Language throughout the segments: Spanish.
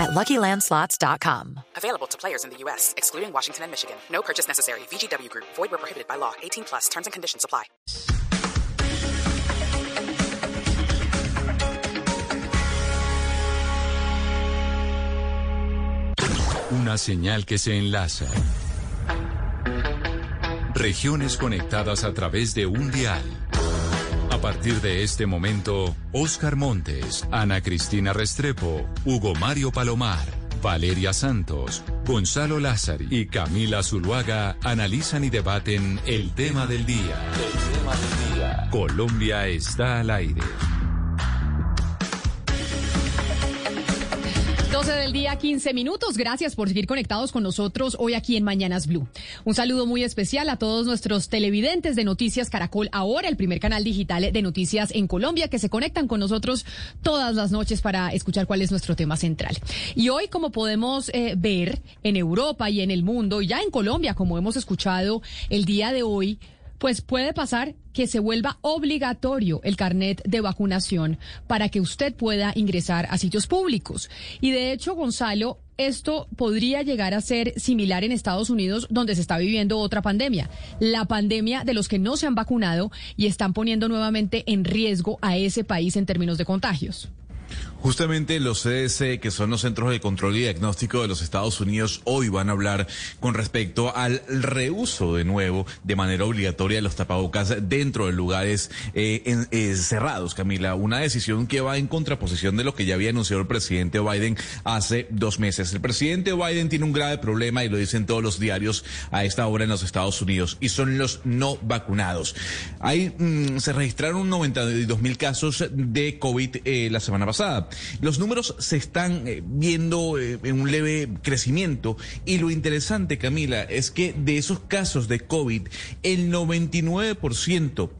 at LuckyLandSlots.com. Available to players in the U.S., excluding Washington and Michigan. No purchase necessary. VGW Group. Void where prohibited by law. 18 plus. Terms and conditions apply. Una señal que se enlaza. Regiones conectadas a través de un dial. A partir de este momento, Oscar Montes, Ana Cristina Restrepo, Hugo Mario Palomar, Valeria Santos, Gonzalo Lázari y Camila Zuluaga analizan y debaten el tema del día. El tema del día. Colombia está al aire. 12 del día, 15 minutos. Gracias por seguir conectados con nosotros hoy aquí en Mañanas Blue. Un saludo muy especial a todos nuestros televidentes de Noticias Caracol, ahora el primer canal digital de noticias en Colombia, que se conectan con nosotros todas las noches para escuchar cuál es nuestro tema central. Y hoy, como podemos eh, ver en Europa y en el mundo, ya en Colombia, como hemos escuchado el día de hoy, pues puede pasar que se vuelva obligatorio el carnet de vacunación para que usted pueda ingresar a sitios públicos. Y de hecho, Gonzalo, esto podría llegar a ser similar en Estados Unidos, donde se está viviendo otra pandemia, la pandemia de los que no se han vacunado y están poniendo nuevamente en riesgo a ese país en términos de contagios. Justamente los CDC, que son los Centros de Control y Diagnóstico de los Estados Unidos, hoy van a hablar con respecto al reuso de nuevo de manera obligatoria de los tapabocas dentro de lugares eh, eh, cerrados, Camila. Una decisión que va en contraposición de lo que ya había anunciado el presidente Biden hace dos meses. El presidente Biden tiene un grave problema y lo dicen todos los diarios a esta hora en los Estados Unidos y son los no vacunados. Ahí mm, se registraron 92 mil casos de COVID eh, la semana pasada. Los números se están eh, viendo eh, en un leve crecimiento y lo interesante, Camila, es que de esos casos de COVID, el 99%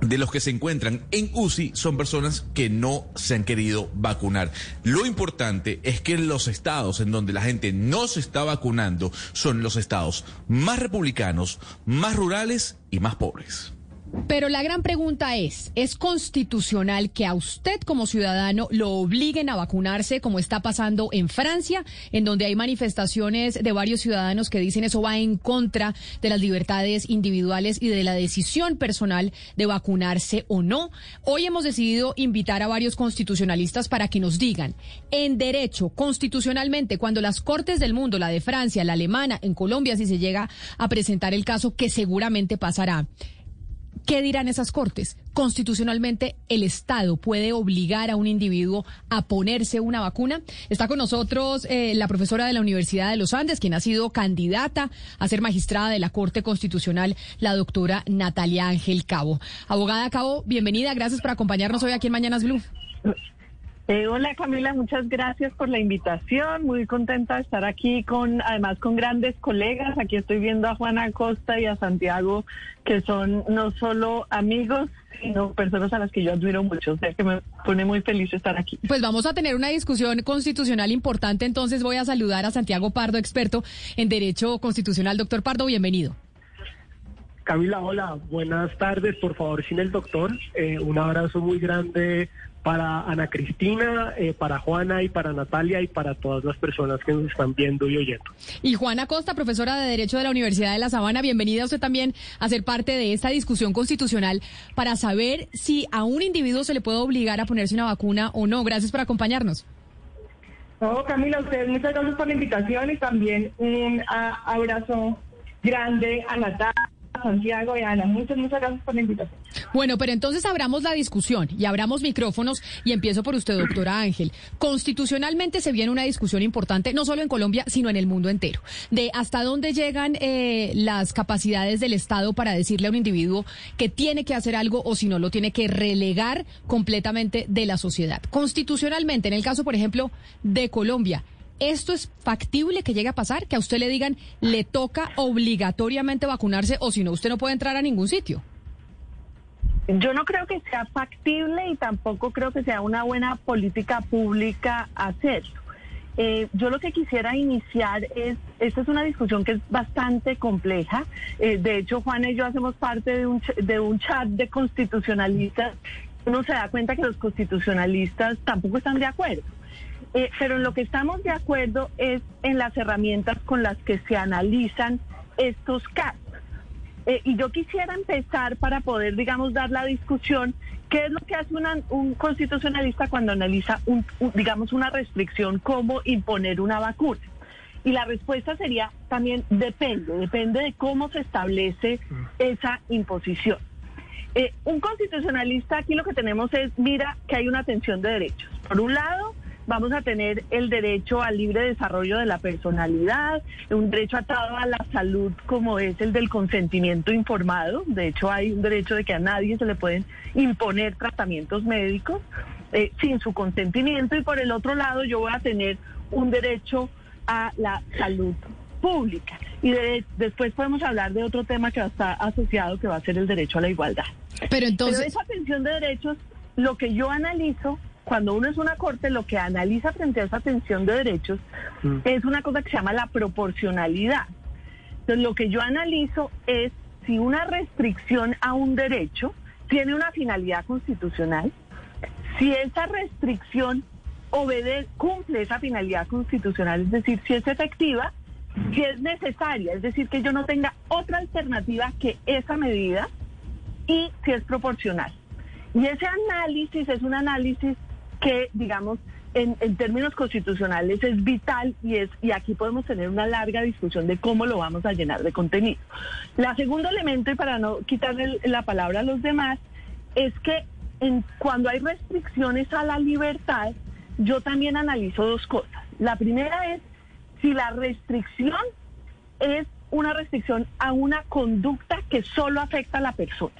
de los que se encuentran en UCI son personas que no se han querido vacunar. Lo importante es que los estados en donde la gente no se está vacunando son los estados más republicanos, más rurales y más pobres. Pero la gran pregunta es, ¿es constitucional que a usted como ciudadano lo obliguen a vacunarse como está pasando en Francia, en donde hay manifestaciones de varios ciudadanos que dicen eso va en contra de las libertades individuales y de la decisión personal de vacunarse o no? Hoy hemos decidido invitar a varios constitucionalistas para que nos digan, en derecho, constitucionalmente, cuando las Cortes del mundo, la de Francia, la alemana, en Colombia, si se llega a presentar el caso, que seguramente pasará, ¿Qué dirán esas cortes? Constitucionalmente, ¿el Estado puede obligar a un individuo a ponerse una vacuna? Está con nosotros eh, la profesora de la Universidad de los Andes, quien ha sido candidata a ser magistrada de la Corte Constitucional, la doctora Natalia Ángel Cabo. Abogada Cabo, bienvenida. Gracias por acompañarnos hoy aquí en Mañanas Blue. Eh, hola Camila, muchas gracias por la invitación. Muy contenta de estar aquí con, además con grandes colegas. Aquí estoy viendo a Juana Acosta y a Santiago, que son no solo amigos, sino personas a las que yo admiro mucho. O sea que me pone muy feliz estar aquí. Pues vamos a tener una discusión constitucional importante. Entonces voy a saludar a Santiago Pardo, experto en Derecho Constitucional. Doctor Pardo, bienvenido. Camila, hola, buenas tardes. Por favor, sin el doctor, eh, un abrazo muy grande para Ana Cristina, eh, para Juana y para Natalia y para todas las personas que nos están viendo y oyendo. Y Juana Costa, profesora de Derecho de la Universidad de La Sabana, bienvenida usted también a ser parte de esta discusión constitucional para saber si a un individuo se le puede obligar a ponerse una vacuna o no. Gracias por acompañarnos. No, Camila, ustedes muchas gracias por la invitación y también un abrazo grande a Natalia Santiago y Ana. Muchas, muchas gracias por la invitación. Bueno, pero entonces abramos la discusión y abramos micrófonos y empiezo por usted, doctora Ángel. Constitucionalmente se viene una discusión importante, no solo en Colombia, sino en el mundo entero, de hasta dónde llegan eh, las capacidades del Estado para decirle a un individuo que tiene que hacer algo o si no lo tiene que relegar completamente de la sociedad. Constitucionalmente, en el caso, por ejemplo, de Colombia, ¿Esto es factible que llegue a pasar? Que a usted le digan, le toca obligatoriamente vacunarse o si no, usted no puede entrar a ningún sitio. Yo no creo que sea factible y tampoco creo que sea una buena política pública hacerlo. Eh, yo lo que quisiera iniciar es, esta es una discusión que es bastante compleja. Eh, de hecho, Juana y yo hacemos parte de un, de un chat de constitucionalistas. Uno se da cuenta que los constitucionalistas tampoco están de acuerdo. Eh, pero en lo que estamos de acuerdo es en las herramientas con las que se analizan estos casos. y yo quisiera empezar para poder, digamos, dar la discusión ¿Qué es lo que hace un constitucionalista cuando analiza, un, digamos, una restricción como imponer una vacuna? Y la respuesta sería también depende, depende de cómo se establece esa imposición. Eh, un constitucionalista aquí lo que tenemos es, mira que hay una tensión de derechos. Por un lado, vamos a tener el derecho al libre desarrollo de la personalidad, un derecho atado a la salud como es el del consentimiento informado. De hecho, hay un derecho de que a nadie se le pueden imponer tratamientos médicos eh, sin su consentimiento. Y por el otro lado, yo voy a tener un derecho a la salud pública. Y después podemos hablar de otro tema que va a estar asociado, que va a ser el derecho a la igualdad. Pero entonces... Pero esa atención de derechos, lo que yo analizo cuando uno es una corte, lo que analiza frente a esa tensión de derechos mm. es una cosa que se llama la proporcionalidad. Entonces, lo que yo analizo es si una restricción a un derecho tiene una finalidad constitucional, si esa restricción obedece, cumple esa finalidad constitucional, es decir, si es efectiva, si es necesaria, es decir, que yo no tenga otra alternativa que esa medida y si es proporcional. Y ese análisis es un análisis que, digamos, en, términos constitucionales es vital y es y aquí podemos tener una larga discusión de cómo lo vamos a llenar de contenido. La segundo elemento, y para no quitarle la palabra a los demás, es que en, cuando hay restricciones a la libertad, yo también analizo dos cosas. La primera es si la restricción es una restricción a una conducta que solo afecta a la persona.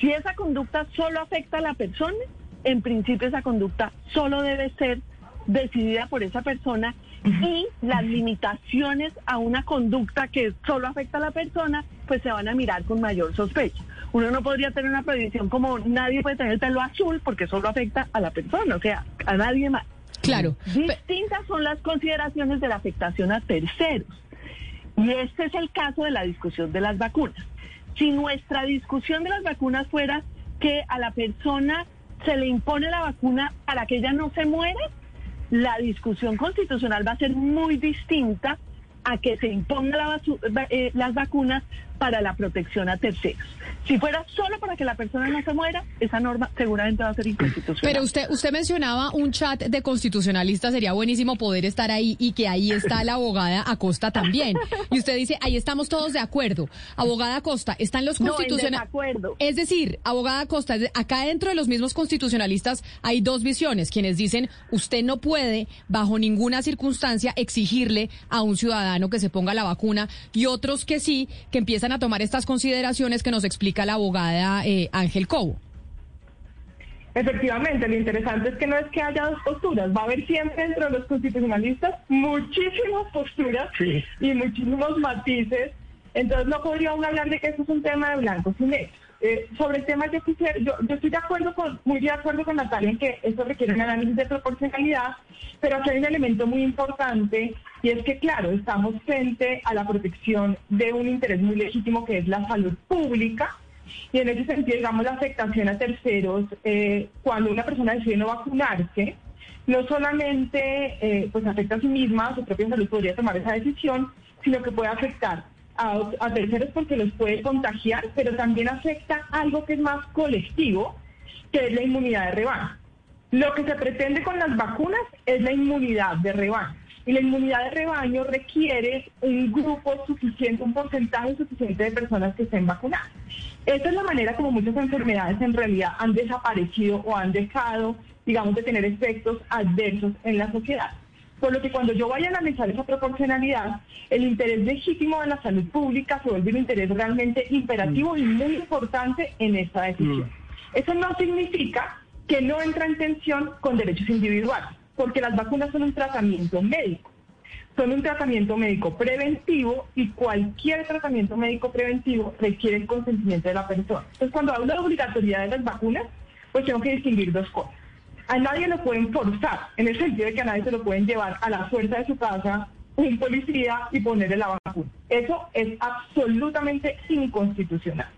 Si esa conducta solo afecta a la persona, en principio esa conducta solo debe ser decidida por esa persona y las limitaciones a una conducta que solo afecta a la persona, pues se van a mirar con mayor sospecha. Uno no podría tener una prohibición como nadie puede tener el pelo azul porque solo afecta a la persona, o sea, a nadie más. Claro. Distintas son las consideraciones de la afectación a terceros. Y este es el caso de la discusión de las vacunas. Si nuestra discusión de las vacunas fuera que a la persona se le impone la vacuna para que ella no se muera, la discusión constitucional va a ser muy distinta a que se impongan eh, las vacunas para la protección a terceros. Si fuera solo para que la persona no se muera, esa norma seguramente va a ser inconstitucional. Pero usted, usted mencionaba un chat de constitucionalistas, sería buenísimo poder estar ahí y que ahí está la abogada Acosta también. Y usted dice, ahí estamos todos de acuerdo. Abogada Acosta, están los constitucionalistas. No, es decir, abogada Acosta, acá dentro de los mismos constitucionalistas hay dos visiones, quienes dicen, usted no puede bajo ninguna circunstancia exigirle a un ciudadano que se ponga la vacuna y otros que sí, que empiezan a tomar estas consideraciones que nos explica la abogada eh, Ángel Cobo. Efectivamente, lo interesante es que no es que haya dos posturas, va a haber siempre dentro de los constitucionalistas muchísimas posturas y muchísimos matices, entonces no podría hablar de que eso es un tema de blancos y negros. Eh, sobre el tema yo quisiera, yo, estoy de acuerdo con, muy de acuerdo con Natalia en que eso requiere un análisis de proporcionalidad, pero aquí hay un elemento muy importante y es que claro, estamos frente a la protección de un interés muy legítimo que es la salud pública y en ese sentido, digamos, la afectación a terceros, eh, cuando una persona decide no vacunarse, no solamente eh, pues afecta a sí misma, a su propia salud podría tomar esa decisión, sino que puede afectar a, terceros porque los puede contagiar, pero también afecta algo que es más colectivo, que es la inmunidad de rebaño. Lo que se pretende con las vacunas es la inmunidad de rebaño. Y la inmunidad de rebaño requiere un grupo suficiente, un porcentaje suficiente de personas que estén vacunadas. Esta es la manera como muchas enfermedades en realidad han desaparecido o han dejado, digamos, de tener efectos adversos en la sociedad. Por lo que cuando yo vaya a analizar esa proporcionalidad, el interés legítimo de la salud pública se vuelve un interés realmente imperativo y muy importante en esta decisión. Mm. Eso no significa que no entra en tensión con derechos individuales, porque las vacunas son un tratamiento médico. son un tratamiento médico preventivo y cualquier tratamiento médico preventivo requiere el consentimiento de la persona. Entonces, cuando hablo de obligatoriedad de las vacunas, pues tengo que distinguir dos cosas. A nadie lo pueden forzar, en el sentido de que a nadie se lo pueden llevar a la fuerza de su casa un policía y ponerle la vacuna. Eso es absolutamente inconstitucional.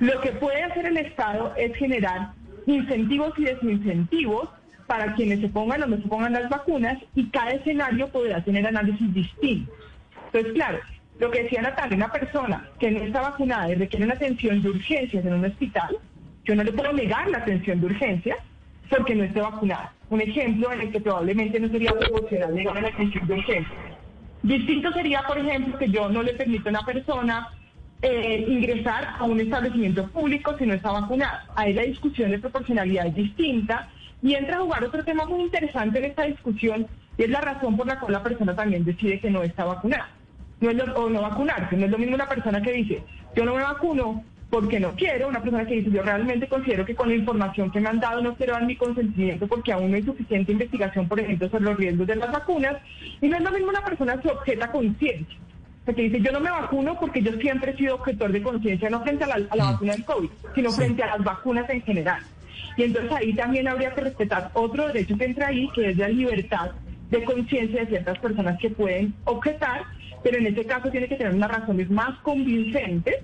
Lo que puede hacer el Estado es generar incentivos y desincentivos para quienes se pongan o no se pongan las vacunas y cada escenario podrá tener análisis distintos. Entonces, claro, lo que decía Natalia, una persona que no está vacunada y requiere una atención de urgencias en un hospital, yo no le puedo negar la atención de urgencias porque no esté vacunada. Un ejemplo en el que probablemente no sería proporcional negar la atención de urgencias. Distinto sería, por ejemplo, que yo no le permita a una persona eh, ingresar a un establecimiento público si no está vacunada. Ahí la discusión de proporcionalidad es distinta y entra a jugar otro tema muy interesante en esta discusión y es la razón por la cual la persona también decide que no está vacunada. No es o no vacunarse, no es lo mismo una persona que dice, yo no me vacuno porque no quiero, una persona que dice, yo realmente considero que con la información que me han dado no quiero dar mi consentimiento porque aún no hay suficiente investigación, por ejemplo, sobre los riesgos de las vacunas, y no es lo mismo una persona que objeta conciencia, que dice, yo no me vacuno porque yo siempre he sido objetor de conciencia, no frente a la, a la mm. vacuna del COVID, sino frente a las vacunas en general. Y entonces ahí también habría que respetar otro derecho que entra ahí, que es la libertad de conciencia de ciertas personas que pueden objetar, pero en este caso tiene que tener unas razones más convincentes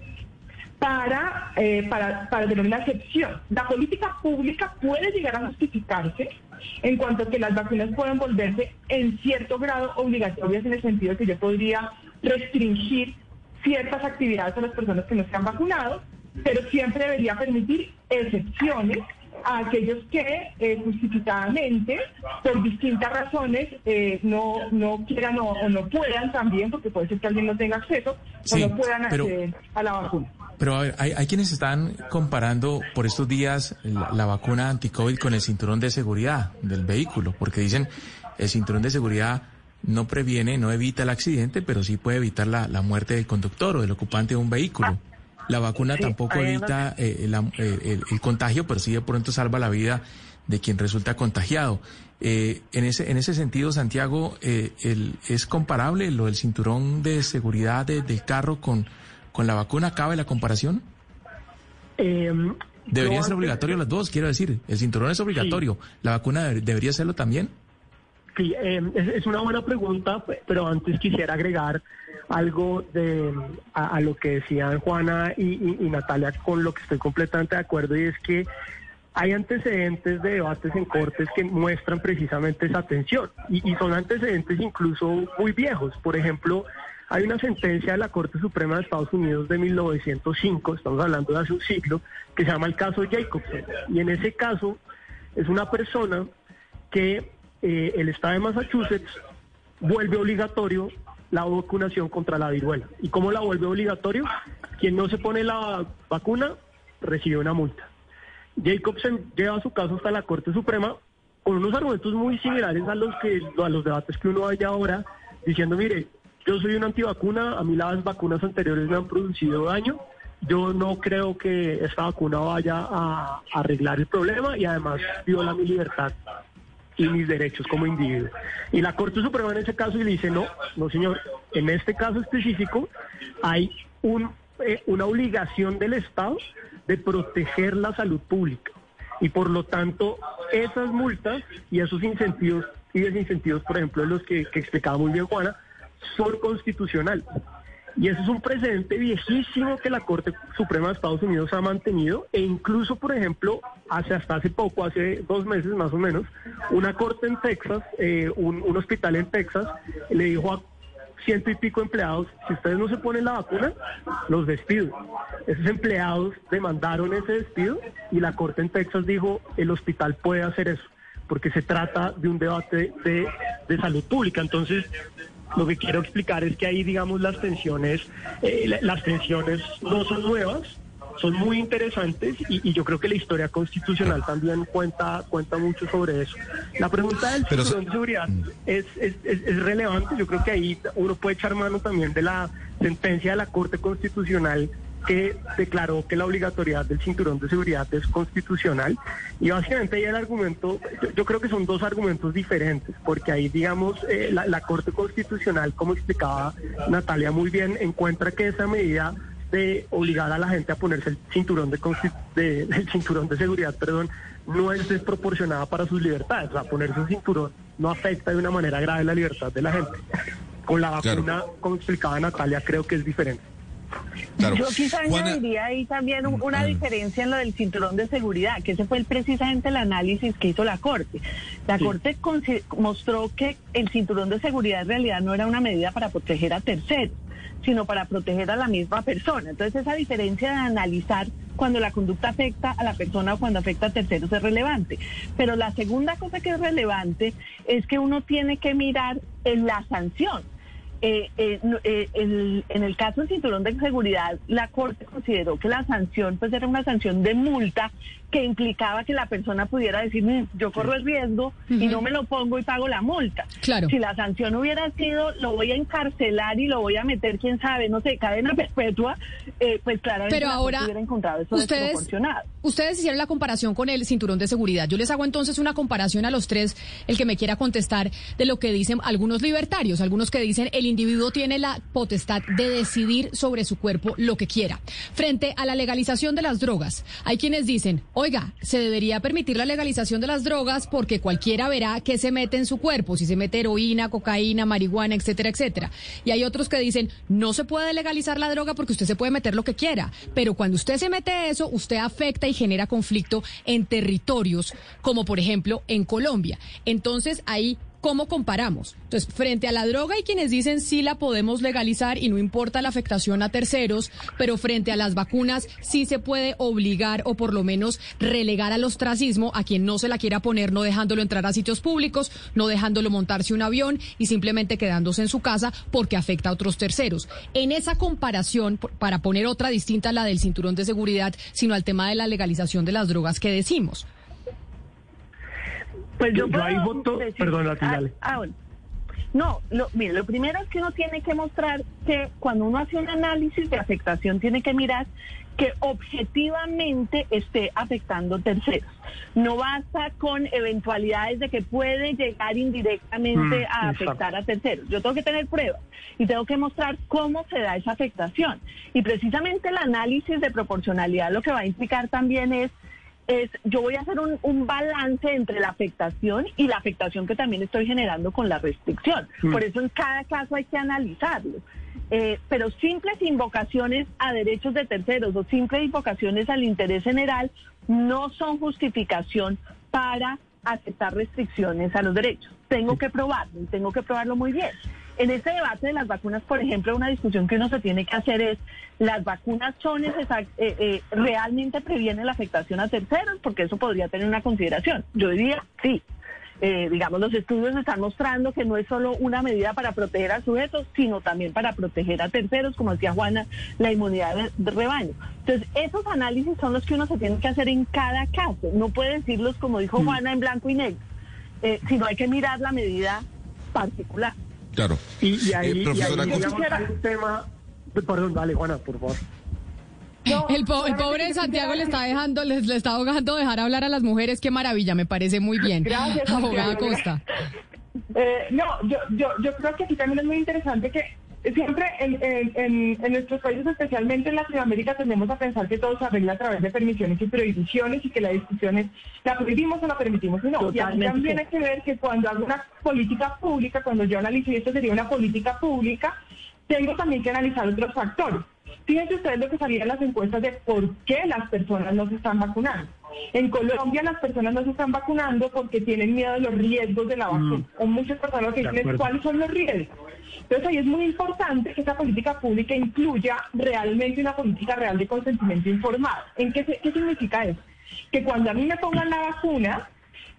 para, eh, para, para tener una excepción. La política pública puede llegar a justificarse en cuanto a que las vacunas pueden volverse en cierto grado obligatorias en el sentido que yo podría restringir ciertas actividades a las personas que no se han vacunado, pero siempre debería permitir excepciones a aquellos que eh, justificadamente, por distintas razones, eh, no, no quieran o, no puedan también, porque puede ser que alguien no tenga acceso, o no puedan acceder a la vacuna. Pero a ver, hay, hay, quienes están comparando por estos días la, la vacuna anti-COVID con el cinturón de seguridad del vehículo, porque dicen el cinturón de seguridad no previene, no evita el accidente, pero sí puede evitar la, la muerte del conductor o del ocupante de un vehículo. La vacuna tampoco evita eh, eh, el, contagio, pero sí de pronto salva la vida de quien resulta contagiado. Eh, en, ese, en ese sentido, Santiago, el, ¿es comparable lo del cinturón de seguridad del carro con, con la vacuna? ¿Cabe la comparación? Deberían ser obligatorios las dos, quiero decir. El cinturón es obligatorio. ¿La vacuna debería serlo también? Sí, em, es, una buena pregunta, pero antes quisiera agregar algo de, a, lo que decían Juana y, Natalia, con lo que estoy completamente de acuerdo, y es que hay antecedentes de debates en cortes que muestran precisamente esa tensión, y, y son antecedentes incluso muy viejos. Por ejemplo, hay una sentencia de la Corte Suprema de Estados Unidos de 1905, estamos hablando de hace un siglo, que se llama el caso Jacobson. Y en ese caso es una persona que eh, el Estado de Massachusetts vuelve obligatorio la vacunación contra la viruela. ¿Y cómo la vuelve obligatorio? Quien no se pone la vacuna recibe una multa. Jacobson lleva su caso hasta la Corte Suprema con unos argumentos muy similares a los que a los debates que uno haya ahora, diciendo, mire, yo soy una antivacuna, a mí las vacunas anteriores me han producido daño, yo no creo que esta vacuna vaya a arreglar el problema y además viola mi libertad y mis derechos como individuo. Y la Corte Suprema en ese caso dice, no, no señor, en este caso específico hay un, eh, una obligación del Estado de proteger la salud pública. Y por lo tanto, esas multas y esos incentivos y desincentivos, por ejemplo, los que explicaba muy bien Juana, son constitucionales. Y eso es un precedente viejísimo que la Corte Suprema de Estados Unidos ha mantenido e incluso, por ejemplo, hace hasta hace poco, hace dos meses más o menos, una corte en Texas, eh, un, hospital en Texas, le dijo a ciento y pico empleados, si ustedes no se ponen la vacuna, los despido. Esos empleados demandaron ese despido y la corte en Texas dijo, el hospital puede hacer eso, porque se trata de un debate de, de salud pública. Entonces, lo que quiero explicar es que ahí, digamos, las tensiones, eh, las tensiones no son nuevas, son muy interesantes y, yo creo que la historia constitucional también cuenta cuenta mucho sobre eso. La pregunta del Pero, de seguridad mm. es, es, es, relevante. Yo creo que ahí uno puede echar mano también de la sentencia de la Corte Constitucional que declaró que la obligatoriedad del cinturón de seguridad es constitucional y básicamente ahí el argumento, yo, creo que son dos argumentos diferentes, porque ahí digamos eh, la, Corte Constitucional, como explicaba Natalia muy bien, encuentra que esa medida de obligar a la gente a ponerse el cinturón de, de el cinturón de seguridad, perdón, no es desproporcionada para sus libertades. O sea, ponerse un cinturón no afecta de una manera grave la libertad de la gente. Con la vacuna, como explicaba Natalia, creo que es diferente. Yo quizá añadiría ahí también una diferencia en lo del cinturón de seguridad, que ese fue precisamente el análisis que hizo la Corte. La Corte mostró que el cinturón de seguridad en realidad no era una medida para proteger a terceros, sino para proteger a la misma persona. Entonces esa diferencia de analizar cuando la conducta afecta a la persona o cuando afecta a terceros es relevante. Pero la segunda cosa que es relevante es que uno tiene que mirar en la sanción. Eh, eh, eh en el caso del cinturón de seguridad, la Corte consideró que la sanción pues era una sanción de multa que implicaba que la persona pudiera decir, yo corro el riesgo y no me lo pongo y pago la multa. Claro. Si la sanción hubiera sido, lo voy a encarcelar y lo voy a meter, quién sabe, no sé, cadena perpetua, eh, pues claramente Pero ahora, hubiera encontrado eso ustedes, Ustedes hicieron la comparación con el cinturón de seguridad. Yo les hago entonces una comparación a los tres, el que me quiera contestar, de lo que dicen algunos libertarios, algunos que dicen el individuo tiene la potestad de decidir sobre su cuerpo lo que quiera. Frente a la legalización de las drogas, hay quienes dicen, oiga, se debería permitir la legalización de las drogas porque cualquiera verá qué se mete en su cuerpo, si se mete heroína, cocaína, marihuana, etcétera, etcétera. Y hay otros que dicen, no se puede legalizar la droga porque usted se puede meter lo que quiera, pero cuando usted se mete eso, usted afecta y genera conflicto en territorios como por ejemplo en Colombia. Entonces ahí ¿Cómo comparamos? Entonces, frente a la droga hay quienes dicen sí la podemos legalizar y no importa la afectación a terceros, pero frente a las vacunas sí se puede obligar o por lo menos relegar al ostracismo a quien no se la quiera poner, no dejándolo entrar a sitios públicos, no dejándolo montarse un avión y simplemente quedándose en su casa porque afecta a otros terceros. En esa comparación, para poner otra distinta a la del cinturón de seguridad, sino al tema de la legalización de las drogas que decimos. Pues yo, ahí voto, perdón, la ah, ah, No, lo, mire, lo primero es que uno tiene que mostrar que cuando uno hace un análisis de afectación tiene que mirar que objetivamente esté afectando terceros. No basta con eventualidades de que puede llegar indirectamente mm, a afectar a terceros. Yo tengo que tener pruebas y tengo que mostrar cómo se da esa afectación. Y precisamente el análisis de proporcionalidad lo que va a implicar también es es yo voy a hacer un, balance entre la afectación y la afectación que también estoy generando con la restricción. Mm. Por eso en cada caso hay que analizarlo. Eh, pero simples invocaciones a derechos de terceros o simples invocaciones al interés general no son justificación para aceptar restricciones a los derechos. Tengo que probarlo y tengo que probarlo muy bien. En este debate de las vacunas, por ejemplo, una discusión que uno se tiene que hacer es, ¿las vacunas son eh, eh, realmente previenen la afectación a terceros? Porque eso podría tener una consideración. Yo diría sí. Eh, digamos, los estudios están mostrando que no es solo una medida para proteger a sujetos, sino también para proteger a terceros, como decía Juana, la inmunidad de, rebaño. Entonces, esos análisis son los que uno se tiene que hacer en cada caso. No puede decirlos, como dijo mm. Juana, en blanco y negro, sino hay que mirar la medida particular. Claro. Y, ahí, eh, un tema... Perdón, dale, Juana, por favor. el, pobre Santiago le está dejando, les le está ahogando dejar hablar a las mujeres. Qué maravilla, me parece muy bien. Gracias, abogada Costa. Eh, no, yo, yo, yo creo que aquí también es muy interesante que siempre en, nuestros países, especialmente en Latinoamérica, tendemos a pensar que todo se arregla a través de permisiones y prohibiciones y que la discusión es, ¿la prohibimos o la permitimos? no, y también hay que ver que cuando hago una política pública, cuando yo analizo, y esto sería una política pública, tengo también que analizar otros factores. Fíjense ustedes lo que salían las encuestas de por qué las personas no se están vacunando. En Colombia las personas no se están vacunando porque tienen miedo de los riesgos de la vacuna. Mm. O muchas personas que dicen cuáles son los riesgos. Entonces ahí es muy importante que esa política pública incluya realmente una política real de consentimiento informado. ¿En qué, qué significa eso? Que cuando a mí me pongan la vacuna,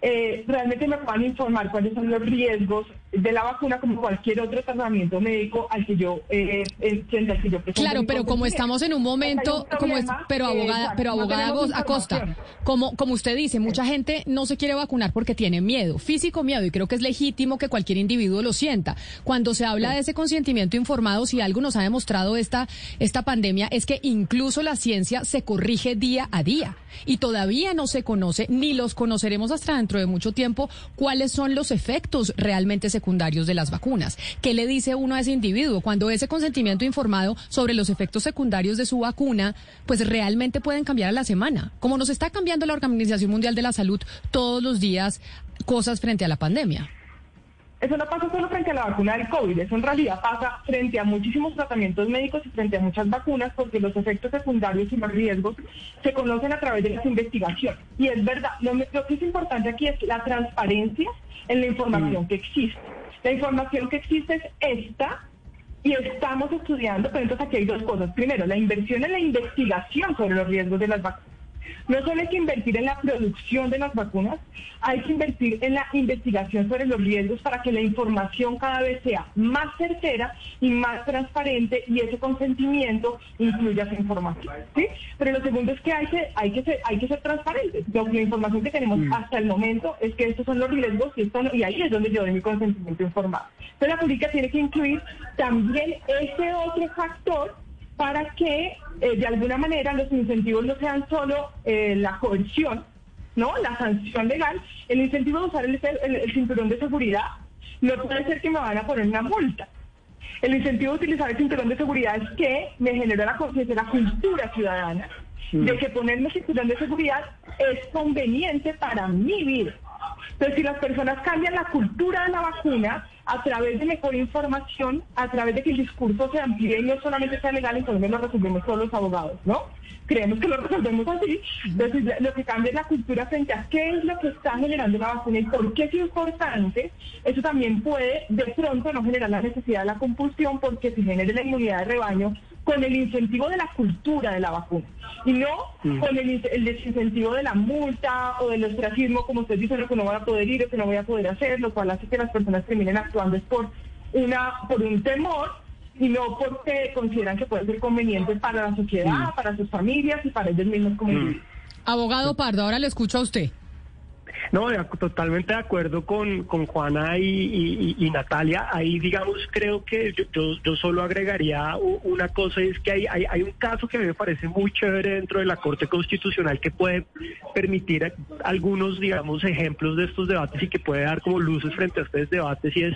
eh, realmente me puedan informar cuáles son los riesgos de la vacuna como cualquier otro tratamiento médico al que yo eh, eh que yo Claro, pero como estamos en un momento, como es, pero abogada, pero abogada Acosta, como como usted dice, mucha gente no se quiere vacunar porque tiene miedo, físico miedo, y creo que es legítimo que cualquier individuo lo sienta. Cuando se habla de ese consentimiento informado, si algo nos ha demostrado esta esta pandemia es que incluso la ciencia se corrige día a día y todavía no se conoce ni los conoceremos hasta dentro de mucho tiempo cuáles son los efectos realmente secundarios de las vacunas. ¿Qué le dice uno a ese individuo cuando ese consentimiento informado sobre los efectos secundarios de su vacuna, pues realmente pueden cambiar a la semana? Como nos está cambiando la Organización Mundial de la Salud todos los días cosas frente a la pandemia. Eso no pasa solo frente a la vacuna del COVID, eso en realidad pasa frente a muchísimos tratamientos médicos y frente a muchas vacunas porque los efectos secundarios y los riesgos se conocen a través de las investigaciones. Y es verdad, lo, que es importante aquí es la transparencia en la información que existe. La información que existe es esta y estamos estudiando, pero entonces aquí hay dos cosas. Primero, la inversión en la investigación sobre los riesgos de las vacunas no solo hay que invertir en la producción de las vacunas, hay que invertir en la investigación sobre los riesgos para que la información cada vez sea más certera y más transparente y ese consentimiento incluya esa información. ¿sí? Pero lo segundo es que hay que, hay que, ser, hay que ser transparentes. la información que tenemos mm. hasta el momento es que estos son los riesgos y, esto y ahí es donde yo doy mi consentimiento informado. Entonces la política tiene que incluir también ese otro factor para que eh, de alguna manera los incentivos no sean solo eh, la coerción, ¿no? La sanción legal, el incentivo de usar el, cinturón de seguridad no puede ser que me van a poner una multa. El incentivo de utilizar el cinturón de seguridad es que me genera la conciencia, la cultura ciudadana de que ponerme el cinturón de seguridad es conveniente para mi vida. Entonces, si las personas cambian la cultura de la vacuna, a través de mejor información, a través de que el discurso se amplíe y no solamente sea legal, entonces lo resolvemos todos los abogados, ¿no? Creemos que lo resolvemos así. Entonces, lo que cambia es la cultura frente a qué es lo que está generando la vacuna y por qué es importante, eso también puede de pronto no generar la necesidad de la compulsión porque si genere la inmunidad de rebaño con el incentivo de la cultura de la vacuna y no mm. con el, el, desincentivo de la multa o del ostracismo, como usted dice, lo que no voy a poder ir o que no voy a poder hacer, lo cual hace que las personas terminen actuando es por, una, por un temor y no porque consideran que puede ser conveniente para la sociedad, mm. para sus familias y para ellos mismos como mm. Abogado Pardo, ahora le escucho a usted. No, totalmente de acuerdo con, con Juana y, Natalia. Ahí, digamos, creo que yo, yo, solo agregaría una cosa, es que hay, hay, hay, un caso que me parece muy chévere dentro de la Corte Constitucional que puede permitir algunos, digamos, ejemplos de estos debates y que puede dar como luces frente a estos debates y es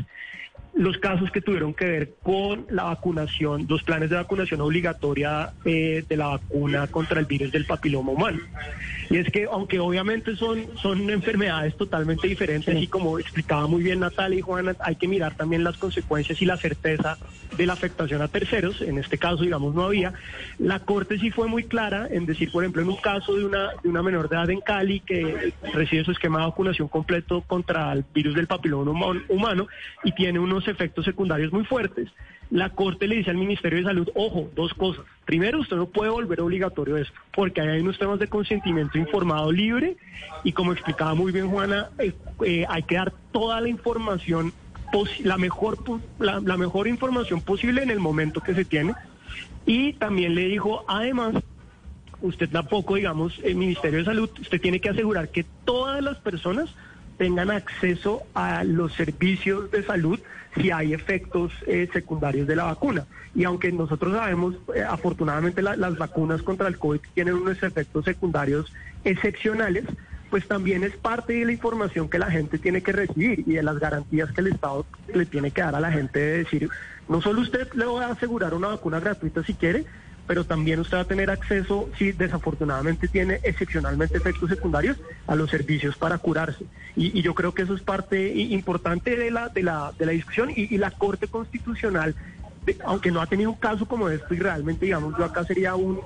los casos que tuvieron que ver con la vacunación, los planes de vacunación obligatoria eh, de la vacuna contra el virus del papiloma humano. Y es que, aunque obviamente son, son enfermedades totalmente diferentes, y como explicaba muy bien Natalia y Juana, hay que mirar también las consecuencias y la certeza de la afectación a terceros. En este caso, digamos, no había. La Corte sí fue muy clara en decir, por ejemplo, en un caso de una, de una menor de edad en Cali que recibe su esquema de vacunación completo contra el virus del papiloma humano y tiene efectos secundarios muy fuertes. La Corte le dice al Ministerio de Salud, ojo, dos cosas. Primero, usted no puede volver obligatorio esto, porque hay unos temas de consentimiento informado libre y como explicaba muy bien Juana, eh, eh, hay que dar toda la información, la mejor, la, mejor información posible en el momento que se tiene. Y también le dijo, además, usted tampoco, digamos, el Ministerio de Salud, usted tiene que asegurar que todas las personas tengan acceso a los servicios de salud si hay efectos eh, secundarios de la vacuna. Y aunque nosotros sabemos, eh, afortunadamente las vacunas contra el COVID tienen unos efectos secundarios excepcionales, pues también es parte de la información que la gente tiene que recibir y de las garantías que el Estado le tiene que dar a la gente de decir, no solo usted le va a asegurar una vacuna gratuita si quiere, pero también usted va a tener acceso, si desafortunadamente tiene excepcionalmente efectos secundarios, a los servicios para curarse. Y, yo creo que eso es parte importante de la, de la, de la discusión y, la Corte Constitucional aunque no ha tenido un caso como esto y realmente, digamos, yo acá sería un,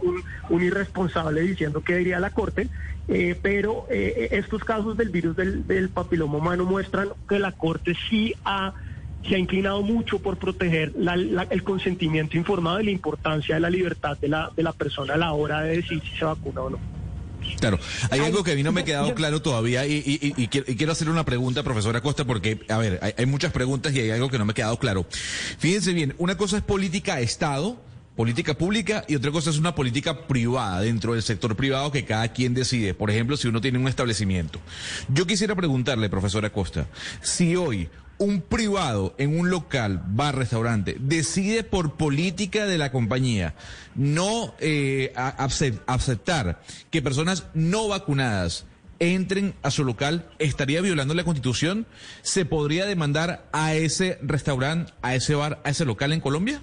un, irresponsable diciendo que diría la Corte, eh, pero eh, estos casos del virus del, del papiloma humano muestran que la Corte sí ha se ha inclinado mucho por proteger el consentimiento informado y la importancia de la libertad de la, de la persona a la hora de decir si se vacuna o no. Claro, hay algo que a mí no me ha quedado claro todavía y, quiero hacer una pregunta, profesora Costa, porque, a ver, hay, hay, muchas preguntas y hay algo que no me ha quedado claro. Fíjense bien, una cosa es política Estado, política pública y otra cosa es una política privada dentro del sector privado que cada quien decide. Por ejemplo, si uno tiene un establecimiento. Yo quisiera preguntarle, profesora Costa, si hoy un privado en un local, bar, restaurante, decide por política de la compañía no eh, aceptar que personas no vacunadas entren a su local, ¿estaría violando la constitución? ¿Se podría demandar a ese restaurante, a ese bar, a ese local en Colombia?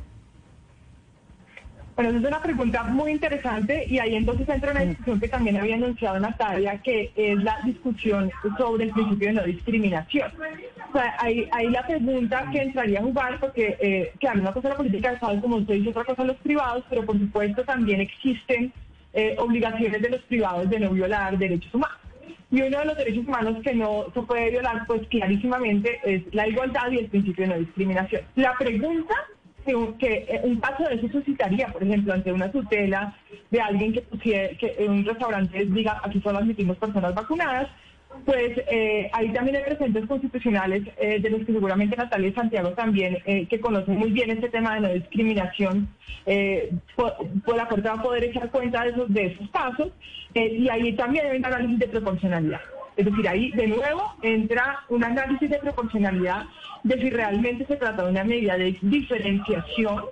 Bueno, esa es una pregunta muy interesante y ahí entonces entra una discusión que también había anunciado Natalia, que es la discusión sobre el principio de no discriminación. O sea, ahí, la pregunta que entraría a jugar, porque, eh, claro, una cosa es la política de Estado, como usted dice, otra cosa los privados, pero por supuesto también existen eh, obligaciones de los privados de no violar derechos humanos. Y uno de los derechos humanos que no se puede violar, pues clarísimamente, es la igualdad y el principio de no discriminación. La pregunta que, eh, un paso de eso suscitaría, por ejemplo, ante una tutela de alguien que, que en un restaurante diga aquí solo admitimos personas vacunadas, pues eh, ahí también hay presentes constitucionales eh, de los que seguramente Natalia y Santiago también, que conocen muy bien este tema de no discriminación, por, la Corte va a poder echar cuenta de esos, de esos pasos y ahí también hay un análisis de proporcionalidad. Es decir, ahí de nuevo entra un análisis de proporcionalidad de si realmente se trata de una medida de diferenciación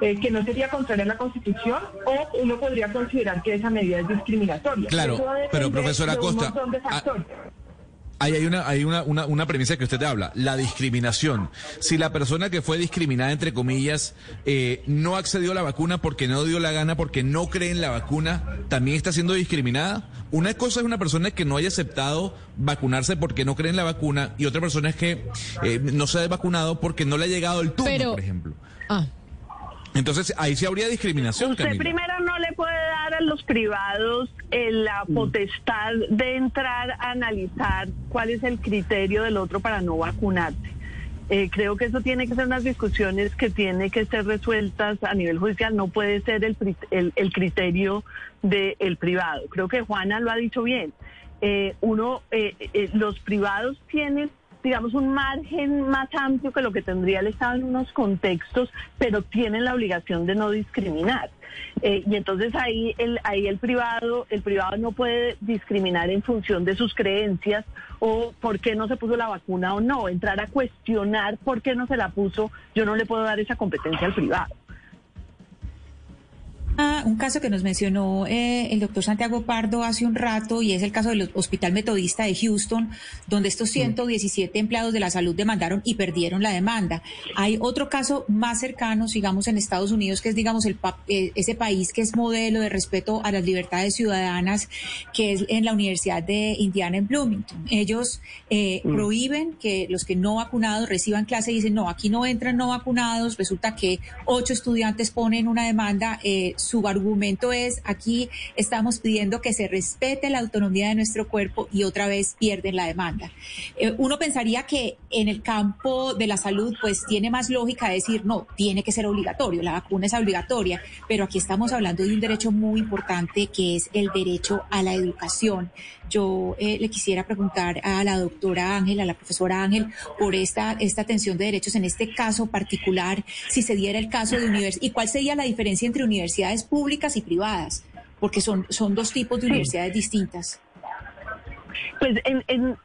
eh, que no sería contraria a la Constitución o uno podría considerar que esa medida es discriminatoria. Claro, pero profesora Costa, Ahí hay una, hay una, una, una, premisa que usted habla, la discriminación. Si la persona que fue discriminada, entre comillas, eh, no accedió a la vacuna porque no dio la gana, porque no cree en la vacuna, ¿también está siendo discriminada? Una cosa es una persona que no haya aceptado vacunarse porque no cree en la vacuna y otra persona es que eh, no se ha vacunado porque no le ha llegado el turno, por ejemplo. Ah. Entonces, ahí sí habría discriminación. Usted primero no le puede dar a los privados eh, la mm. potestad de entrar a analizar cuál es el criterio del otro para no vacunarse. Eh, creo que eso tiene que ser unas discusiones que tienen que ser resueltas a nivel judicial, no puede ser el, el, criterio del privado. Creo que Juana lo ha dicho bien. Eh, uno, los privados tienen digamos, un margen más amplio que lo que tendría el Estado en unos contextos, pero tienen la obligación de no discriminar. Eh, y entonces ahí el, ahí el privado, el privado no puede discriminar en función de sus creencias o por qué no se puso la vacuna o no. Entrar a cuestionar por qué no se la puso, yo no le puedo dar esa competencia al privado un caso que nos mencionó eh, el doctor Santiago Pardo hace un rato y es el caso del Hospital Metodista de Houston, donde estos 117 mm. empleados de la salud demandaron y perdieron la demanda. Hay otro caso más cercano, sigamos en Estados Unidos, que es, digamos, el, eh, ese país que es modelo de respeto a las libertades ciudadanas, que es en la Universidad de Indiana en Bloomington. Ellos eh, mm. prohíben que los que no vacunados reciban clase y dicen, no, aquí no entran no vacunados. Resulta que ocho estudiantes ponen una demanda su argumento es, aquí estamos pidiendo que se respete la autonomía de nuestro cuerpo y otra vez pierden la demanda. Eh, uno pensaría que en el campo de la salud, pues tiene más lógica decir, no, tiene que ser obligatorio, la vacuna es obligatoria, pero aquí estamos hablando de un derecho muy importante que es el derecho a la educación. Yo eh, le quisiera preguntar a la doctora Ángel, a la profesora Ángel, por esta, esta atención de derechos en este caso particular, si se diera el caso de universidades, y cuál sería la diferencia entre universidades públicas y privadas, porque son, son dos tipos de universidades distintas. Pues en,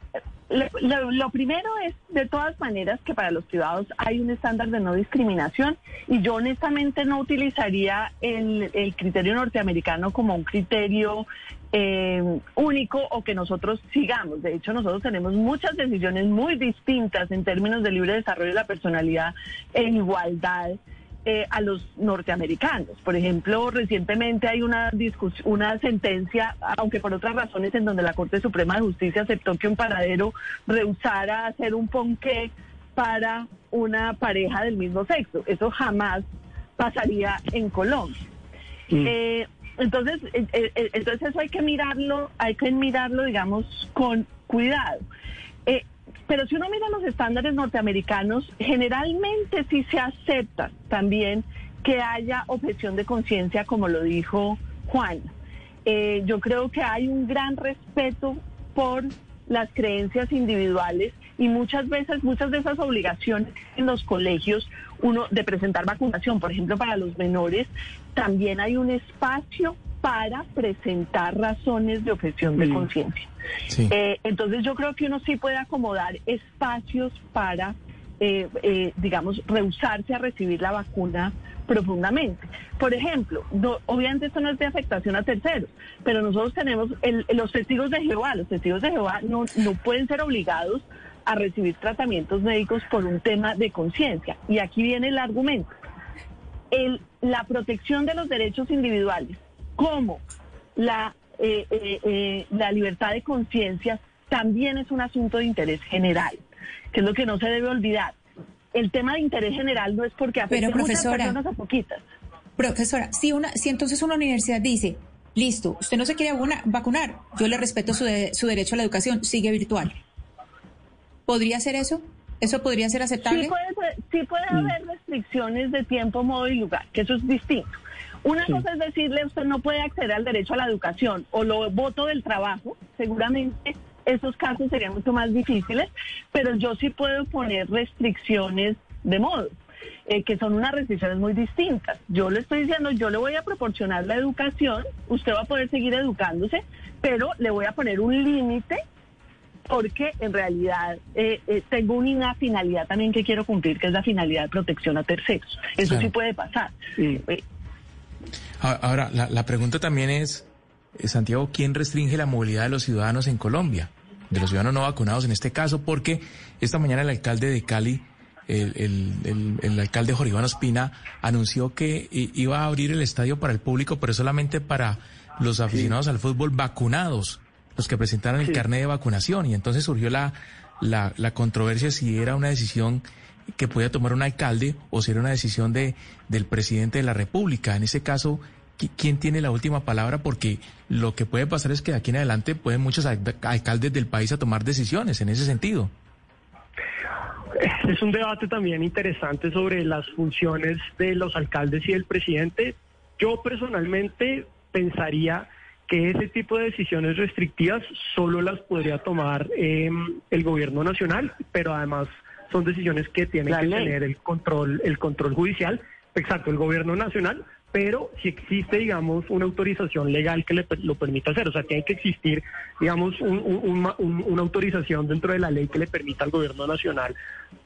lo, primero es, de todas maneras, que para los privados hay un estándar de no discriminación y yo honestamente no utilizaría el, el criterio norteamericano como un criterio eh, único o que nosotros sigamos. De hecho, nosotros tenemos muchas decisiones muy distintas en términos de libre desarrollo de la personalidad en igualdad. Eh, a los norteamericanos. Por ejemplo, recientemente hay una una sentencia, aunque por otras razones, en donde la Corte Suprema de Justicia aceptó que un paradero rehusara hacer un ponqué para una pareja del mismo sexo. Eso jamás pasaría en Colombia. Mm. Eh, entonces, eh, eh, eh, entonces eso hay que mirarlo, hay que mirarlo, digamos, con cuidado. pero si uno mira los estándares norteamericanos, generalmente sí se acepta también que haya objeción de conciencia, como lo dijo Juan. eh, yo creo que hay un gran respeto por las creencias individuales y muchas veces, muchas de esas obligaciones en los colegios, uno de presentar vacunación, por ejemplo, para los menores, también hay un espacio para presentar razones de objeción de conciencia. Eh, entonces yo creo que uno sí puede acomodar espacios para, eh, eh, digamos, rehusarse a recibir la vacuna profundamente. Por ejemplo, obviamente esto no es de afectación a terceros, pero nosotros tenemos los testigos de Jehová. Los testigos de Jehová no, no pueden ser obligados a recibir tratamientos médicos por un tema de conciencia. Y aquí viene el argumento. El, la protección de los derechos individuales, como la, eh, eh, eh, la libertad de conciencia, también es un asunto de interés general, que es lo que no se debe olvidar el tema de interés general no es porque afecte Pero, profesora, muchas personas a poquitas. Profesora, si, una, si entonces una universidad dice, listo, usted no se quiere vacunar, yo le respeto su, su derecho a la educación, sigue virtual. ¿Podría ser eso? ¿Eso podría ser aceptable? Sí puede, sí puede mm. haber restricciones de tiempo, modo y lugar, que eso es distinto. Una cosa es decirle, usted no puede acceder al derecho a la educación o lo voto del trabajo, seguramente esos casos serían mucho más difíciles, pero yo sí puedo poner restricciones de modo. Eh, que son unas restricciones muy distintas. Yo le estoy diciendo, yo le voy a proporcionar la educación, usted va a poder seguir educándose, pero le voy a poner un límite porque en realidad eh, eh, tengo una finalidad también que quiero cumplir, que es la finalidad de protección a terceros. Eso sí puede pasar. Ahora, la, la pregunta también es, eh, Santiago, ¿quién restringe la movilidad de los ciudadanos en Colombia? De los ciudadanos no vacunados en este caso, porque esta mañana el alcalde de Cali, el, el, alcalde Joribano Espina, anunció que iba a abrir el estadio para el público, pero solamente para los aficionados al fútbol vacunados, los que presentaran el carnet de vacunación. Y entonces surgió la, la, la controversia si era una decisión que podía tomar un alcalde o si era una decisión de, del presidente de la República. En ese caso, quién tiene la última palabra porque lo que puede pasar es que de aquí en adelante pueden muchos alcaldes del país a tomar decisiones en ese sentido. Es un debate también interesante sobre las funciones de los alcaldes y del presidente. Yo personalmente pensaría que ese tipo de decisiones restrictivas solo las podría tomar em, el gobierno nacional, pero además son decisiones que tienen que tener el control, el control judicial. Exacto, el gobierno nacional, pero si existe, digamos, una autorización legal que le, lo permita hacer, o sea, tiene que existir, digamos, una autorización dentro de la ley que le permita al gobierno nacional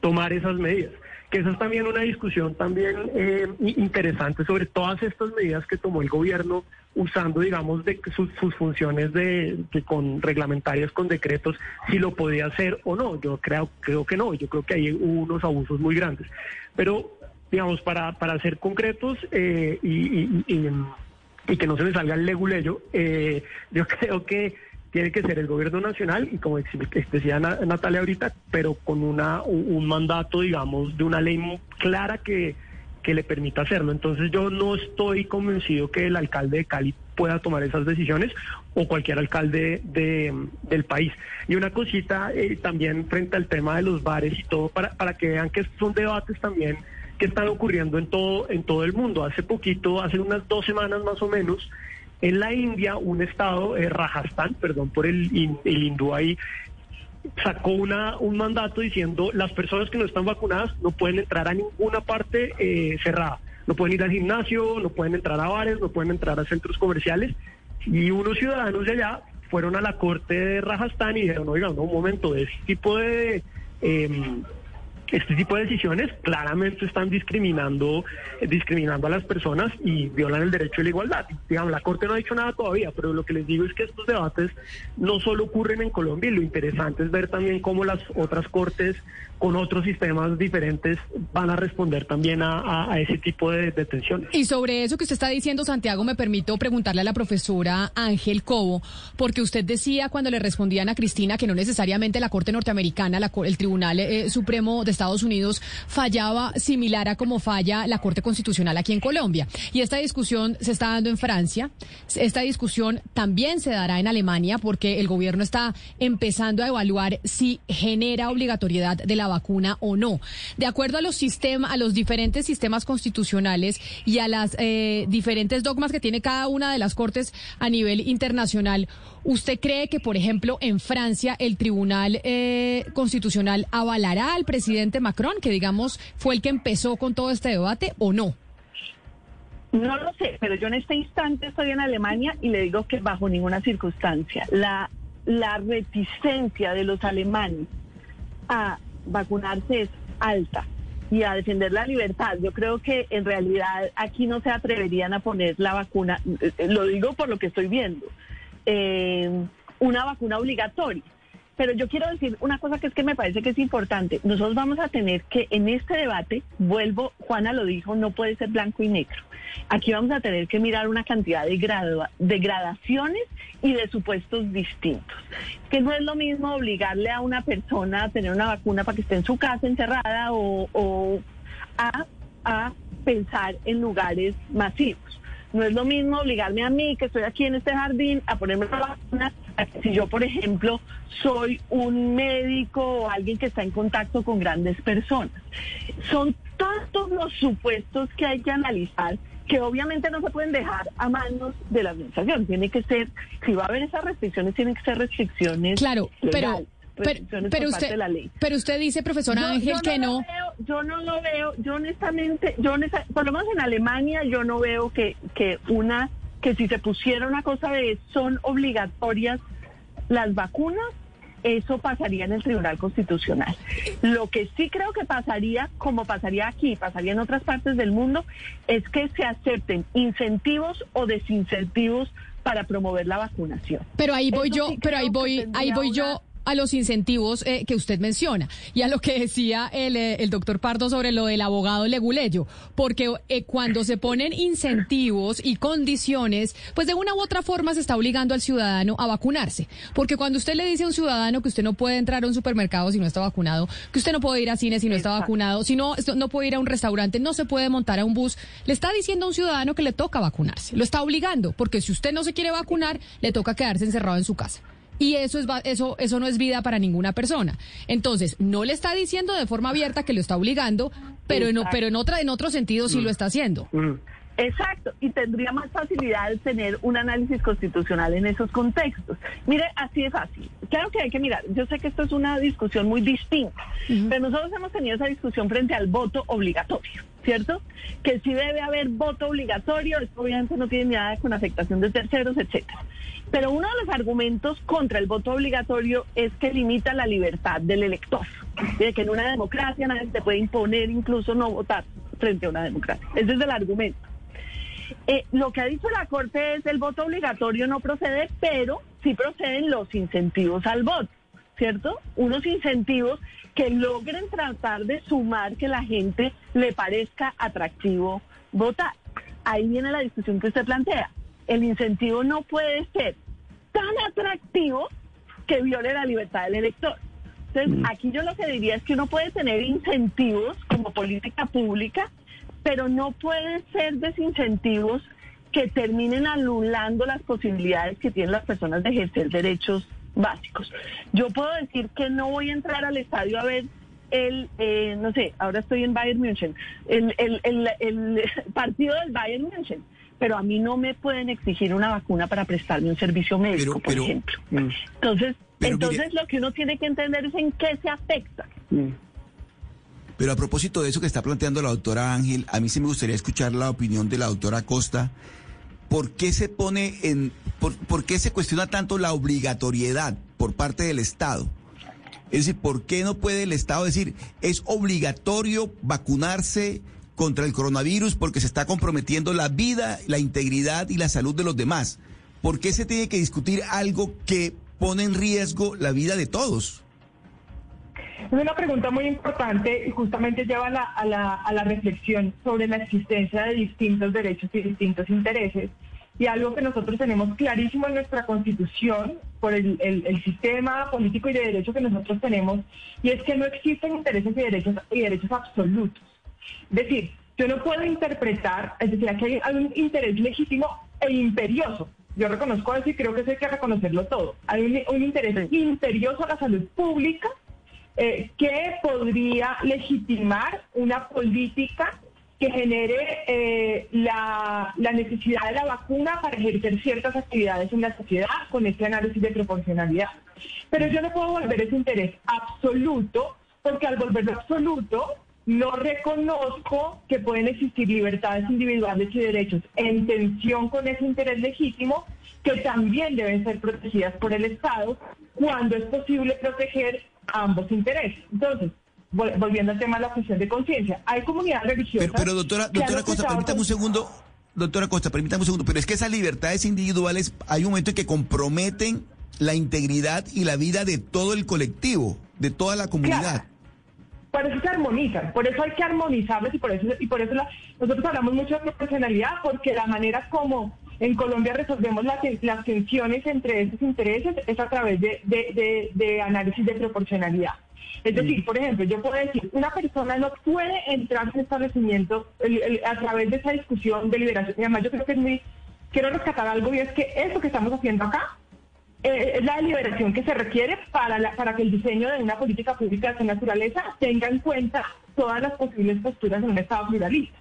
tomar esas medidas. Que esa es también una discusión también eh, interesante sobre todas estas medidas que tomó el gobierno usando, digamos, de sus, funciones de, con reglamentarias con decretos, si lo podía hacer o no. Yo creo, creo que no. Yo creo que hay unos abusos muy grandes. Pero digamos, para, para ser concretos eh, y, y, que no se me salga el leguleyo, eh, yo creo que tiene que ser el gobierno nacional y como decía Natalia ahorita, pero con una un, mandato, digamos, de una ley clara que, que le permita hacerlo. Entonces yo no estoy convencido que el alcalde de Cali pueda tomar esas decisiones o cualquier alcalde de, del país. Y una cosita eh, también frente al tema de los bares y todo, para, para que vean que son debates también que están ocurriendo en todo, en todo el mundo. Hace poquito, hace unas dos semanas más o menos, en la India, un estado, eh, Rajasthan, perdón por el, el hindú ahí, sacó una, un mandato diciendo las personas que no están vacunadas no pueden entrar a ninguna parte eh, cerrada. No pueden ir al gimnasio, no pueden entrar a bares, no pueden entrar a centros comerciales. Y unos ciudadanos de allá fueron a la corte de Rajasthan y dijeron, oiga, no, un momento, ese tipo de... Eh, este tipo de decisiones claramente están discriminando, discriminando a las personas y violan el derecho a la igualdad. Digamos, la Corte no ha dicho nada todavía, pero lo que les digo es que estos debates no solo ocurren en Colombia y lo interesante es ver también cómo las otras cortes con otros sistemas diferentes van a responder también a, ese tipo de detenciones. Y sobre eso que usted está diciendo, Santiago, me permito preguntarle a la profesora Ángel Cobo, porque usted decía cuando le respondían a Cristina que no necesariamente la Corte Norteamericana, el Tribunal eh, Supremo de Estados Unidos fallaba similar a como falla la Corte Constitucional aquí en Colombia. Y esta discusión se está dando en Francia. Esta discusión también se dará en Alemania porque el gobierno está empezando a evaluar si genera obligatoriedad de la vacuna o no. De acuerdo a los sistemas, a los diferentes sistemas constitucionales y a las eh, diferentes dogmas que tiene cada una de las cortes a nivel internacional, ¿usted cree que, por ejemplo, en Francia el Tribunal eh, Constitucional avalará al presidente Macron, que digamos fue el que empezó con todo este debate, o no? No lo sé, pero yo en este instante estoy en Alemania y le digo que bajo ninguna circunstancia la, la reticencia de los alemanes a vacunarse es alta y a defender la libertad. Yo creo que en realidad aquí no se atreverían a poner la vacuna, eh, lo digo por lo que estoy viendo, eh, una vacuna obligatoria. Pero yo quiero decir una cosa que es que me parece que es importante. Nosotros vamos a tener que en este debate, vuelvo, Juana lo dijo, no puede ser blanco y negro. Aquí vamos a tener que mirar una cantidad de, de gradaciones y de supuestos distintos. Que no es lo mismo obligarle a una persona a tener una vacuna para que esté en su casa encerrada o, a, a pensar en lugares masivos. No es lo mismo obligarme a mí, que estoy aquí en este jardín, a ponerme la vacuna, si yo, por ejemplo, soy un médico o alguien que está en contacto con grandes personas. Son tantos los supuestos que hay que analizar que obviamente no se pueden dejar a manos de la administración. Tiene que ser, si va a haber esas restricciones, tienen que ser restricciones. Claro, pero. Pero, usted, pero usted dice, profesora Ángel, que no. yo no lo veo, yo honestamente, yo por lo menos en Alemania, yo no veo que, que una, que si se pusiera una cosa de son obligatorias las vacunas, eso pasaría en el Tribunal Constitucional. Lo que sí creo que pasaría, como pasaría aquí, pasaría en otras partes del mundo, es que se acepten incentivos o desincentivos para promover la vacunación. Pero ahí voy yo, pero ahí voy, ahí voy yo a los incentivos eh, que usted menciona. Y a lo que decía el, eh, el doctor Pardo sobre lo del abogado Leguleyo, porque eh, cuando se ponen incentivos y condiciones, pues de una u otra forma se está obligando al ciudadano a vacunarse, porque cuando usted le dice a un ciudadano que usted no puede entrar a un supermercado si no está vacunado, que usted no puede ir a cine si no está vacunado, si no, no puede ir a un restaurante, no se puede montar a un bus, le está diciendo a un ciudadano que le toca vacunarse, lo está obligando, porque si usted no se quiere vacunar, le toca quedarse encerrado en su casa y eso es eso eso no es vida para ninguna persona. Entonces, no le está diciendo de forma abierta que lo está obligando, pero en, pero en otra en otro sentido sí lo está haciendo. Exacto, y tendría más facilidad de tener un análisis constitucional en esos contextos. Mire, así es fácil. Claro que hay que mirar, yo sé que esto es una discusión muy distinta, pero nosotros hemos tenido esa discusión frente al voto obligatorio, ¿cierto? Que si debe haber voto obligatorio, esto obviamente no tiene nada con afectación de terceros, etcétera. Pero uno de los argumentos contra el voto obligatorio es que limita la libertad del elector. De que en una democracia nadie te puede imponer incluso no votar frente a una democracia. Ese es el argumento. Eh, lo que ha dicho la Corte es el voto obligatorio no procede, pero sí proceden los incentivos al voto, ¿cierto? Unos incentivos que logren tratar de sumar que la gente le parezca atractivo votar. Ahí viene la discusión que usted plantea el incentivo no puede ser tan atractivo que viole la libertad del elector. Entonces, mm. aquí yo lo que diría es que uno puede tener incentivos como política pública, pero no pueden ser desincentivos que terminen anulando las posibilidades que tienen las personas de ejercer derechos básicos. Yo puedo decir que no voy a entrar al estadio a ver el, eh, no sé, ahora estoy en Bayern München, el, el, el, el partido del Bayern München pero a mí no me pueden exigir una vacuna para prestarme un servicio médico, por ejemplo. Mm. Entonces, entonces lo que uno tiene que entender es en qué se afecta. Pero a propósito de eso que está planteando la doctora Ángel, a mí sí me gustaría escuchar la opinión de la doctora Costa. ¿Por qué se pone en, por, por qué se cuestiona tanto la obligatoriedad por parte del Estado? Es decir, ¿por qué no puede el Estado decir es obligatorio vacunarse? contra el coronavirus porque se está comprometiendo la vida, la integridad y la salud de los demás. ¿Por qué se tiene que discutir algo que pone en riesgo la vida de todos? Es una pregunta muy importante y justamente lleva a la, a la reflexión sobre la existencia de distintos derechos y distintos intereses y algo que nosotros tenemos clarísimo en nuestra constitución por el, sistema político y de derecho que nosotros tenemos, y es que no existen intereses y derechos, y derechos absolutos. Es decir, yo no puedo interpretar, es decir, aquí hay, un interés legítimo e imperioso. Yo reconozco eso y creo que eso hay que reconocerlo todo. Hay un, interés imperioso a la salud pública eh, que podría legitimar una política que genere eh, la, necesidad de la vacuna para ejercer ciertas actividades en la sociedad con este análisis de proporcionalidad. Pero yo no puedo volver ese interés absoluto, porque al volverlo absoluto, no reconozco que pueden existir libertades individuales y derechos en tensión con ese interés legítimo, que también deben ser protegidas por el Estado cuando es posible proteger ambos intereses. Entonces, volviendo al tema de la objeción de conciencia, hay comunidades religiosas. Pero, doctora, doctora Costa, permítame un segundo. Doctora Costa, permítame un segundo, pero es que esas libertades individuales hay un momento en que comprometen la integridad y la vida de todo el colectivo, de toda la comunidad. Por eso se armonizan, por eso hay que armonizarlos y por eso y por eso nosotros hablamos mucho de proporcionalidad porque la manera como en Colombia resolvemos las, las tensiones entre esos intereses es a través de, de análisis de proporcionalidad. Es decir, por ejemplo, yo puedo decir, una persona no puede entrar en establecimiento a través de esa discusión de liberación. Y además yo creo que es muy, quiero rescatar algo y es que eso que estamos haciendo acá eh, es la deliberación que se requiere para, para que el diseño de una política pública de esta naturaleza tenga en cuenta todas las posibles posturas en un Estado pluralista.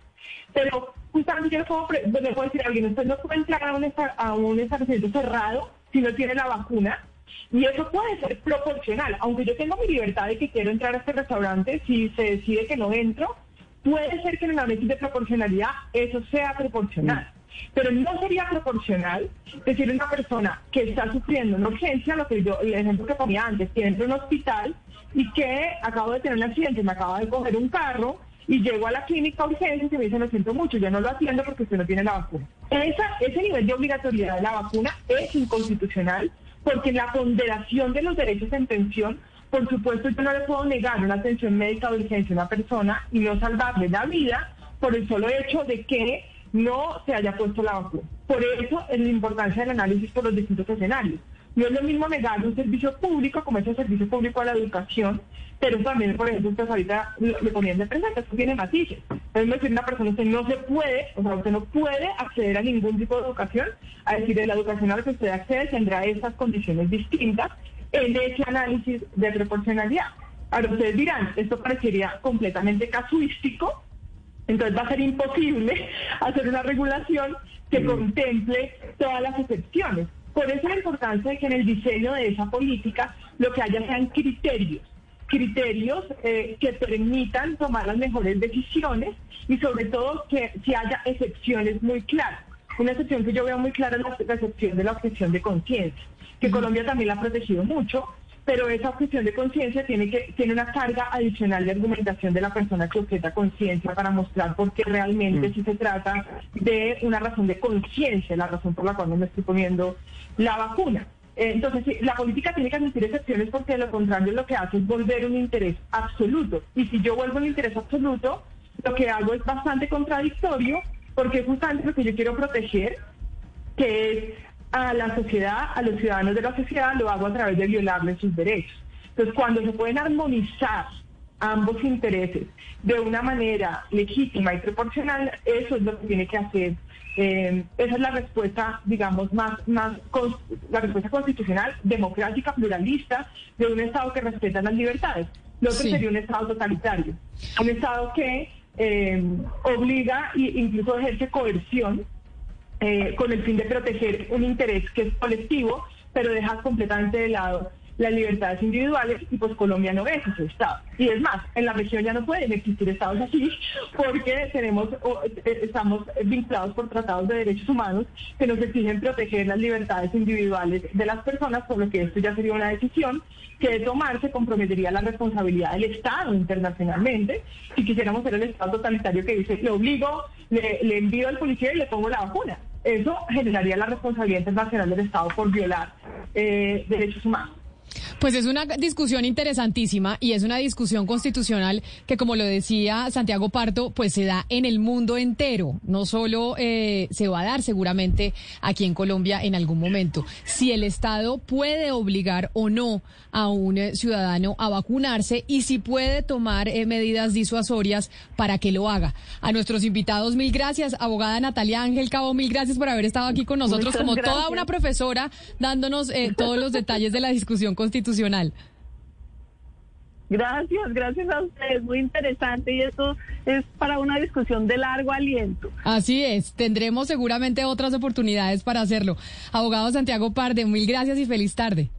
Pero justamente yo le puedo, decir a alguien, usted no puede entrar a un, a un establecimiento cerrado si no tiene la vacuna y eso puede ser proporcional, aunque yo tengo mi libertad de que quiero entrar a este restaurante, si se decide que no entro, puede ser que en el análisis de proporcionalidad eso sea proporcional. Pero no sería proporcional decirle a una persona que está sufriendo una urgencia, lo que yo, el ejemplo que ponía antes, que entra en un hospital y que acabo de tener un accidente, me acaba de coger un carro y llego a la clínica urgencia y me dicen, lo siento mucho, yo no lo atiendo porque usted no tiene la vacuna. Esa, ese nivel de obligatoriedad de la vacuna es inconstitucional porque la ponderación de los derechos en tensión, por supuesto, yo no le puedo negar una atención médica de urgencia a una persona y no salvarle la vida por el solo hecho de que no se haya puesto la vacuna. Por eso es la importancia del análisis por los distintos escenarios. No es lo mismo negar un servicio público como es el servicio público a la educación, pero también, por ejemplo, usted ahorita le ponían de presente, esto tiene matices. Es decir, una persona, usted no se puede, o sea, usted no puede acceder a ningún tipo de educación, a decir, de la educación a la que usted accede tendrá esas condiciones distintas en ese análisis de proporcionalidad. Ahora ustedes dirán, esto parecería completamente casuístico, entonces va a ser imposible hacer una regulación que contemple todas las excepciones. Por eso la importancia de que en el diseño de esa política lo que haya sean criterios, criterios eh, que permitan tomar las mejores decisiones y sobre todo que si haya excepciones muy claras. Una excepción que yo veo muy clara es la excepción de la objeción de conciencia, que Colombia también la ha protegido mucho, pero esa objeción de conciencia tiene que tiene una carga adicional de argumentación de la persona que objeta conciencia para mostrar por qué realmente mm. si se trata de una razón de conciencia, la razón por la cual no me estoy poniendo la vacuna. Entonces, la política tiene que admitir excepciones porque de lo contrario lo que hace es volver un interés absoluto. Y si yo vuelvo un interés absoluto, lo que hago es bastante contradictorio porque justamente lo que yo quiero proteger, que es a la sociedad, a los ciudadanos de la sociedad, lo hago a través de violarles sus derechos. Entonces, cuando se pueden armonizar ambos intereses de una manera legítima y proporcional, eso es lo que tiene que hacer. Eh, esa es la respuesta, digamos, más, más la respuesta constitucional, democrática, pluralista, de un Estado que respeta las libertades. Lo otro sería un Estado totalitario, un Estado que eh, obliga e incluso ejerce coerción eh, con el fin de proteger un interés que es colectivo, pero deja completamente de lado las libertades individuales y pues Colombia no es ese Estado. Y es más, en la región ya no pueden existir estados así porque tenemos eh, estamos vinculados por tratados de derechos humanos que nos exigen proteger las libertades individuales de las personas, por lo que esto ya sería una decisión que de tomarse comprometería la responsabilidad del Estado internacionalmente. Si quisiéramos ser el Estado totalitario que dice, le obligo, le, le envío al policía y le pongo la vacuna. Eso generaría la responsabilidad internacional del Estado por violar eh, derechos humanos. Pues es una discusión interesantísima y es una discusión constitucional que, como lo decía Santiago Parto, pues se da en el mundo entero. No solo eh, se va a dar seguramente aquí en Colombia en algún momento. Si el Estado puede obligar o no a un eh, ciudadano a vacunarse y si puede tomar eh, medidas disuasorias para que lo haga. A nuestros invitados, mil gracias. Abogada Natalia Ángel Cabo, mil gracias por haber estado aquí con nosotros como toda una profesora dándonos todos los detalles de la discusión constitucional Gracias, gracias a ustedes, muy interesante y esto es para una discusión de largo aliento. Así es, tendremos seguramente otras oportunidades para hacerlo. Abogado Santiago Parde, mil gracias y feliz tarde.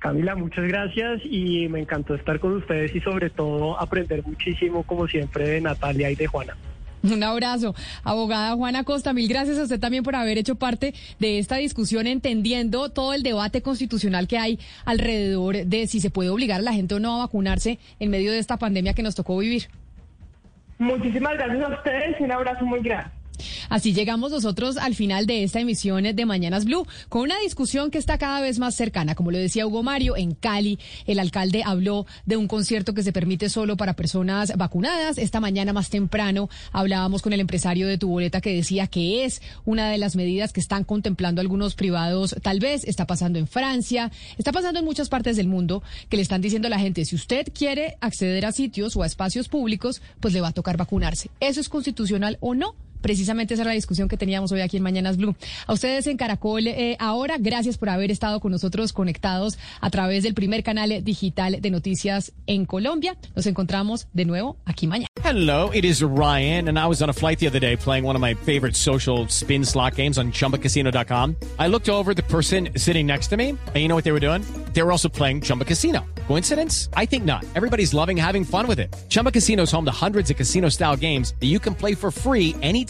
Camila, muchas gracias y me encantó estar con ustedes y sobre todo aprender muchísimo como siempre de Natalia y de Juana. Un abrazo. Abogada Juana Costa, mil gracias a usted también por haber hecho parte de esta discusión, entendiendo todo el debate constitucional que hay alrededor de si se puede obligar a la gente o no a vacunarse en medio de esta pandemia que nos tocó vivir. Muchísimas gracias a ustedes y un abrazo muy grande. Así llegamos nosotros al final de esta emisión de Mañanas Blue, con una discusión que está cada vez más cercana. Como lo decía Hugo Mario, en Cali el alcalde habló de un concierto que se permite solo para personas vacunadas. Esta mañana más temprano hablábamos con el empresario de Tuboleta que decía que es una de las medidas que están contemplando algunos privados. Tal vez está pasando en Francia, está pasando en muchas partes del mundo que le están diciendo a la gente, si usted quiere acceder a sitios o a espacios públicos, pues le va a tocar vacunarse. ¿Eso es constitucional o no? Precisamente esa era la discusión que teníamos hoy aquí en Mañanas Blue. A ustedes en Caracol eh, ahora, gracias por haber estado con nosotros conectados a través del primer canal digital de noticias en Colombia. Nos encontramos de nuevo aquí mañana. Hello, it is Ryan, and I was on a flight the other day playing one of my favorite social spin slot games on chumbacasino.com. I looked over the person sitting next to me, and you know what they were doing? They were also playing Chumba Casino. Coincidence? I think not. Everybody's loving having fun with it. Chumba Casino is home to hundreds of casino style games that you can play for free anytime,